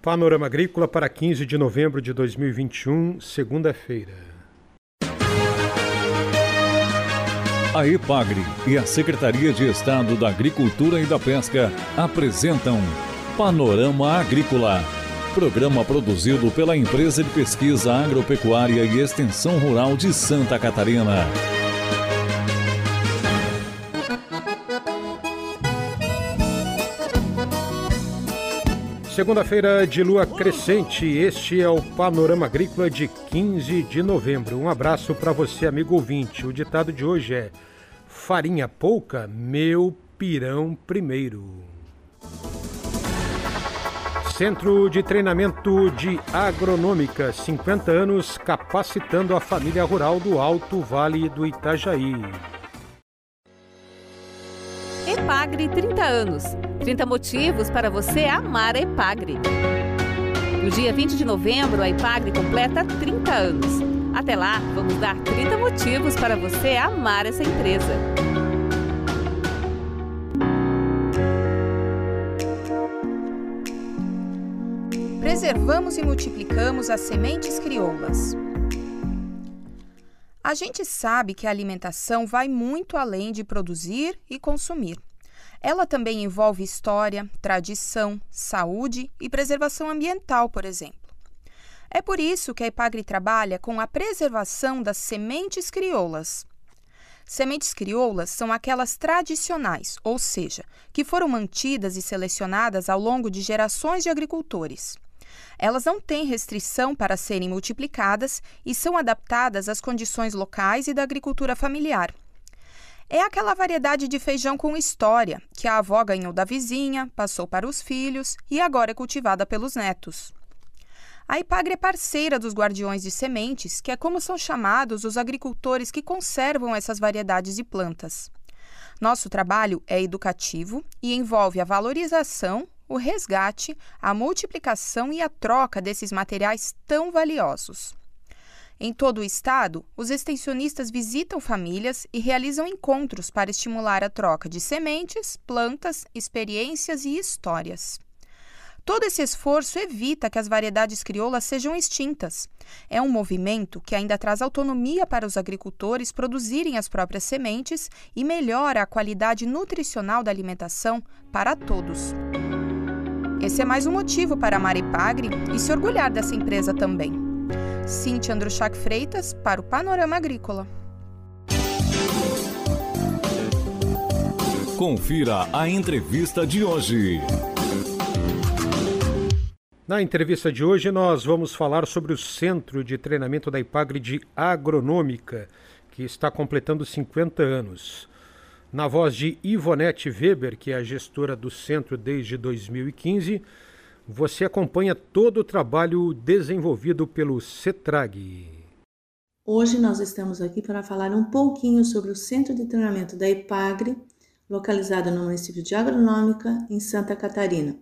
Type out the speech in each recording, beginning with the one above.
Panorama Agrícola para 15 de novembro de 2021, segunda-feira. A EPAGRE e a Secretaria de Estado da Agricultura e da Pesca apresentam Panorama Agrícola, programa produzido pela Empresa de Pesquisa Agropecuária e Extensão Rural de Santa Catarina. Segunda-feira de lua crescente, este é o Panorama Agrícola de 15 de novembro. Um abraço para você, amigo ouvinte. O ditado de hoje é: farinha pouca, meu pirão primeiro. Centro de Treinamento de Agronômica, 50 anos capacitando a família rural do Alto Vale do Itajaí. Epagre 30 anos. 30 motivos para você amar a Epagre. No dia 20 de novembro, a Epagre completa 30 anos. Até lá, vamos dar 30 motivos para você amar essa empresa. Preservamos e multiplicamos as sementes crioulas. A gente sabe que a alimentação vai muito além de produzir e consumir. Ela também envolve história, tradição, saúde e preservação ambiental, por exemplo. É por isso que a Ipagre trabalha com a preservação das sementes crioulas. Sementes crioulas são aquelas tradicionais, ou seja, que foram mantidas e selecionadas ao longo de gerações de agricultores. Elas não têm restrição para serem multiplicadas e são adaptadas às condições locais e da agricultura familiar. É aquela variedade de feijão com história que a avó ganhou da vizinha, passou para os filhos e agora é cultivada pelos netos. A Ipagre é parceira dos guardiões de sementes, que é como são chamados os agricultores que conservam essas variedades de plantas. Nosso trabalho é educativo e envolve a valorização, o resgate, a multiplicação e a troca desses materiais tão valiosos. Em todo o estado, os extensionistas visitam famílias e realizam encontros para estimular a troca de sementes, plantas, experiências e histórias. Todo esse esforço evita que as variedades crioulas sejam extintas. É um movimento que ainda traz autonomia para os agricultores produzirem as próprias sementes e melhora a qualidade nutricional da alimentação para todos. Esse é mais um motivo para amar Ipagre e se orgulhar dessa empresa também. Cintia Andruchak Freitas para o Panorama Agrícola. Confira a entrevista de hoje. Na entrevista de hoje, nós vamos falar sobre o Centro de Treinamento da Ipagre de Agronômica, que está completando 50 anos. Na voz de Ivonete Weber, que é a gestora do centro desde 2015, você acompanha todo o trabalho desenvolvido pelo CETRAG. Hoje nós estamos aqui para falar um pouquinho sobre o Centro de Treinamento da IPAGRE, localizado no município de Agronômica, em Santa Catarina,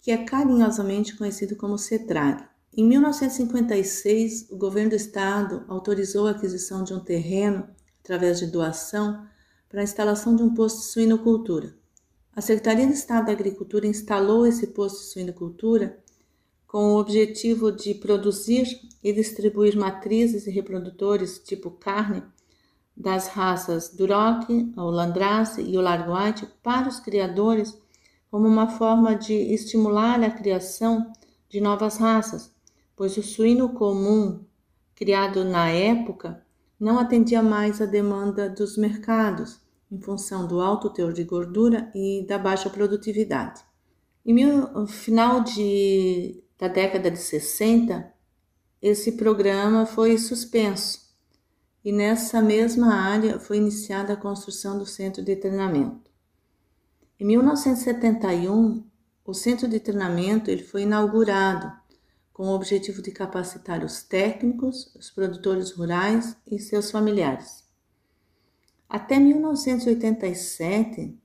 que é carinhosamente conhecido como CETRAG. Em 1956, o governo do estado autorizou a aquisição de um terreno através de doação para a instalação de um posto de suinocultura. A Secretaria de Estado da Agricultura instalou esse posto de suinocultura com o objetivo de produzir e distribuir matrizes e reprodutores tipo carne das raças Duroc, o Landrace e o Largo White para os criadores como uma forma de estimular a criação de novas raças, pois o suíno comum criado na época não atendia mais à demanda dos mercados em função do alto teor de gordura e da baixa produtividade. Em no final de, da década de 60, esse programa foi suspenso e nessa mesma área foi iniciada a construção do centro de treinamento. Em 1971, o centro de treinamento ele foi inaugurado com o objetivo de capacitar os técnicos, os produtores rurais e seus familiares. Até 1987,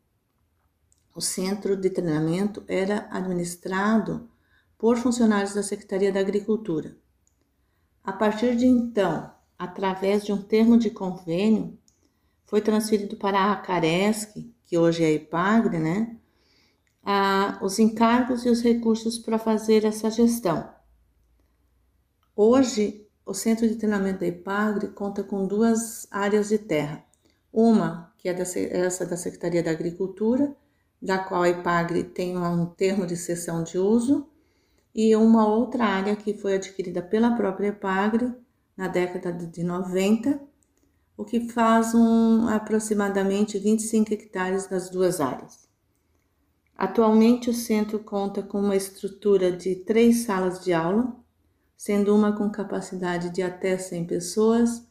o centro de treinamento era administrado por funcionários da Secretaria da Agricultura. A partir de então, através de um termo de convênio, foi transferido para a Acaresc, que hoje é a IPAGRE, né? os encargos e os recursos para fazer essa gestão. Hoje, o Centro de Treinamento da IPAGRE conta com duas áreas de terra. Uma, que é essa da Secretaria da Agricultura, da qual a IPAGRE tem um termo de cessão de uso, e uma outra área que foi adquirida pela própria IPAGRE na década de 90, o que faz um, aproximadamente 25 hectares nas duas áreas. Atualmente, o centro conta com uma estrutura de três salas de aula, sendo uma com capacidade de até 100 pessoas,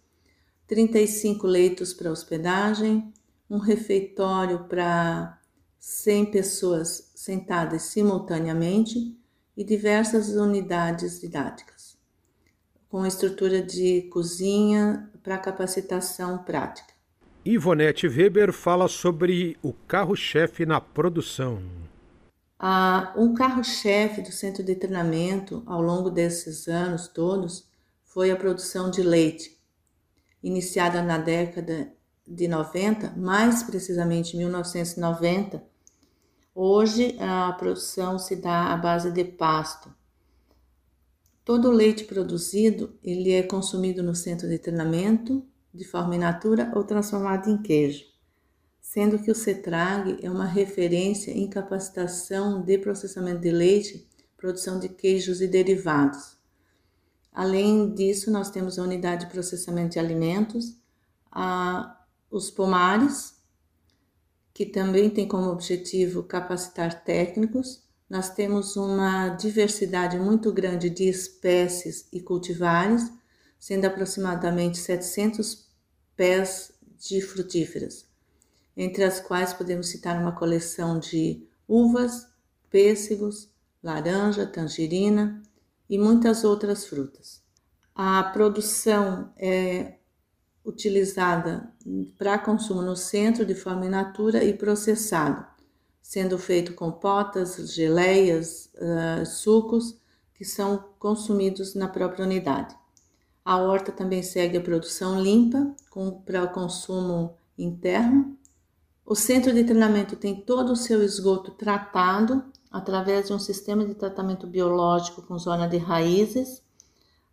35 leitos para hospedagem, um refeitório para 100 pessoas sentadas simultaneamente e diversas unidades didáticas, com estrutura de cozinha para capacitação prática. Ivonete Weber fala sobre o carro-chefe na produção. Ah, um carro-chefe do centro de treinamento ao longo desses anos todos foi a produção de leite, iniciada na década de 90, mais precisamente 1990. Hoje a produção se dá à base de pasto. Todo o leite produzido ele é consumido no centro de treinamento de forma in natura ou transformado em queijo, sendo que o CETRAG é uma referência em capacitação de processamento de leite, produção de queijos e derivados. Além disso, nós temos a unidade de processamento de alimentos, a, os pomares, que também tem como objetivo capacitar técnicos. Nós temos uma diversidade muito grande de espécies e cultivares, sendo aproximadamente 700 pés de frutíferas, entre as quais podemos citar uma coleção de uvas, pêssegos, laranja, tangerina e muitas outras frutas. A produção é utilizada para consumo no centro de forma in natura e processado, sendo feito compotas, geleias, uh, sucos que são consumidos na própria unidade. A horta também segue a produção limpa para o consumo interno. O centro de treinamento tem todo o seu esgoto tratado através de um sistema de tratamento biológico com zona de raízes,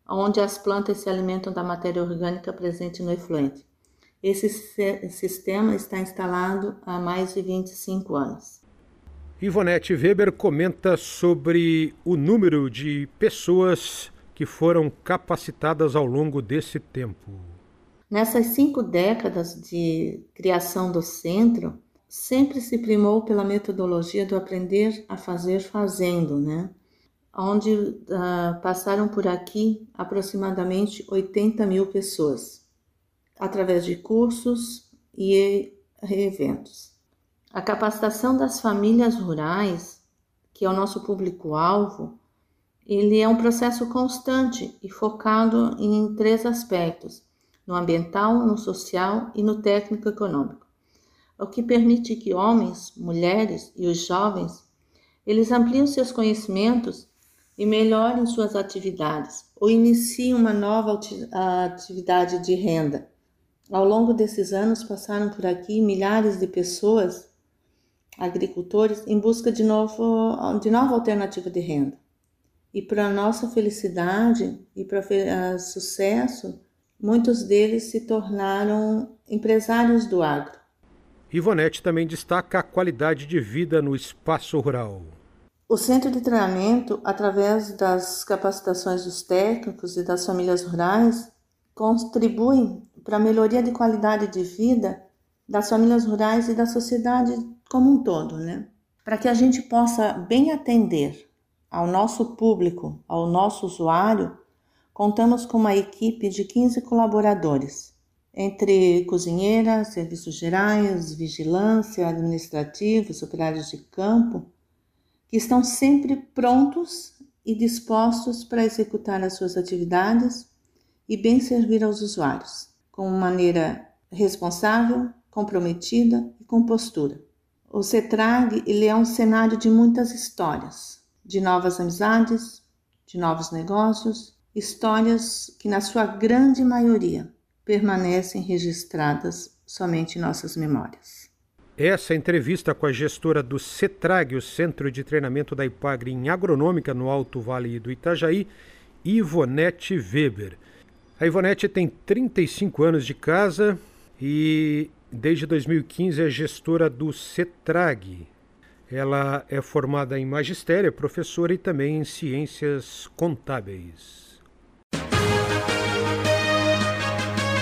onde as plantas se alimentam da matéria orgânica presente no efluente. Esse sistema está instalado há mais de 25 anos. Ivonete Weber comenta sobre o número de pessoas que foram capacitadas ao longo desse tempo. Nessas cinco décadas de criação do centro, sempre se primou pela metodologia do aprender a fazer fazendo, né? Onde uh, passaram por aqui aproximadamente 80 mil pessoas, através de cursos e eventos. A capacitação das famílias rurais, que é o nosso público-alvo, ele é um processo constante e focado em três aspectos: no ambiental, no social e no técnico-econômico, o que permite que homens, mulheres e os jovens eles ampliem seus conhecimentos e melhorem suas atividades ou iniciem uma nova atividade de renda. Ao longo desses anos passaram por aqui milhares de pessoas, agricultores, em busca de, novo, de nova alternativa de renda. E para nossa felicidade e para uh, sucesso, muitos deles se tornaram empresários do agro. Ivonete também destaca a qualidade de vida no espaço rural. O centro de treinamento, através das capacitações dos técnicos e das famílias rurais, contribui para a melhoria de qualidade de vida das famílias rurais e da sociedade como um todo, né? Para que a gente possa bem atender ao nosso público, ao nosso usuário, contamos com uma equipe de 15 colaboradores, entre cozinheiras, serviços gerais, vigilância, administrativos, operários de campo, que estão sempre prontos e dispostos para executar as suas atividades e bem servir aos usuários, com maneira responsável, comprometida e com postura. O CETRAG ele é um cenário de muitas histórias, de novas amizades, de novos negócios, histórias que, na sua grande maioria, permanecem registradas somente em nossas memórias. Essa entrevista com a gestora do CETRAG, o Centro de Treinamento da IPAGRE em Agronômica no Alto Vale do Itajaí, Ivonete Weber. A Ivonete tem 35 anos de casa e desde 2015 é gestora do CETRAG. Ela é formada em magistério, é professora e também em ciências contábeis.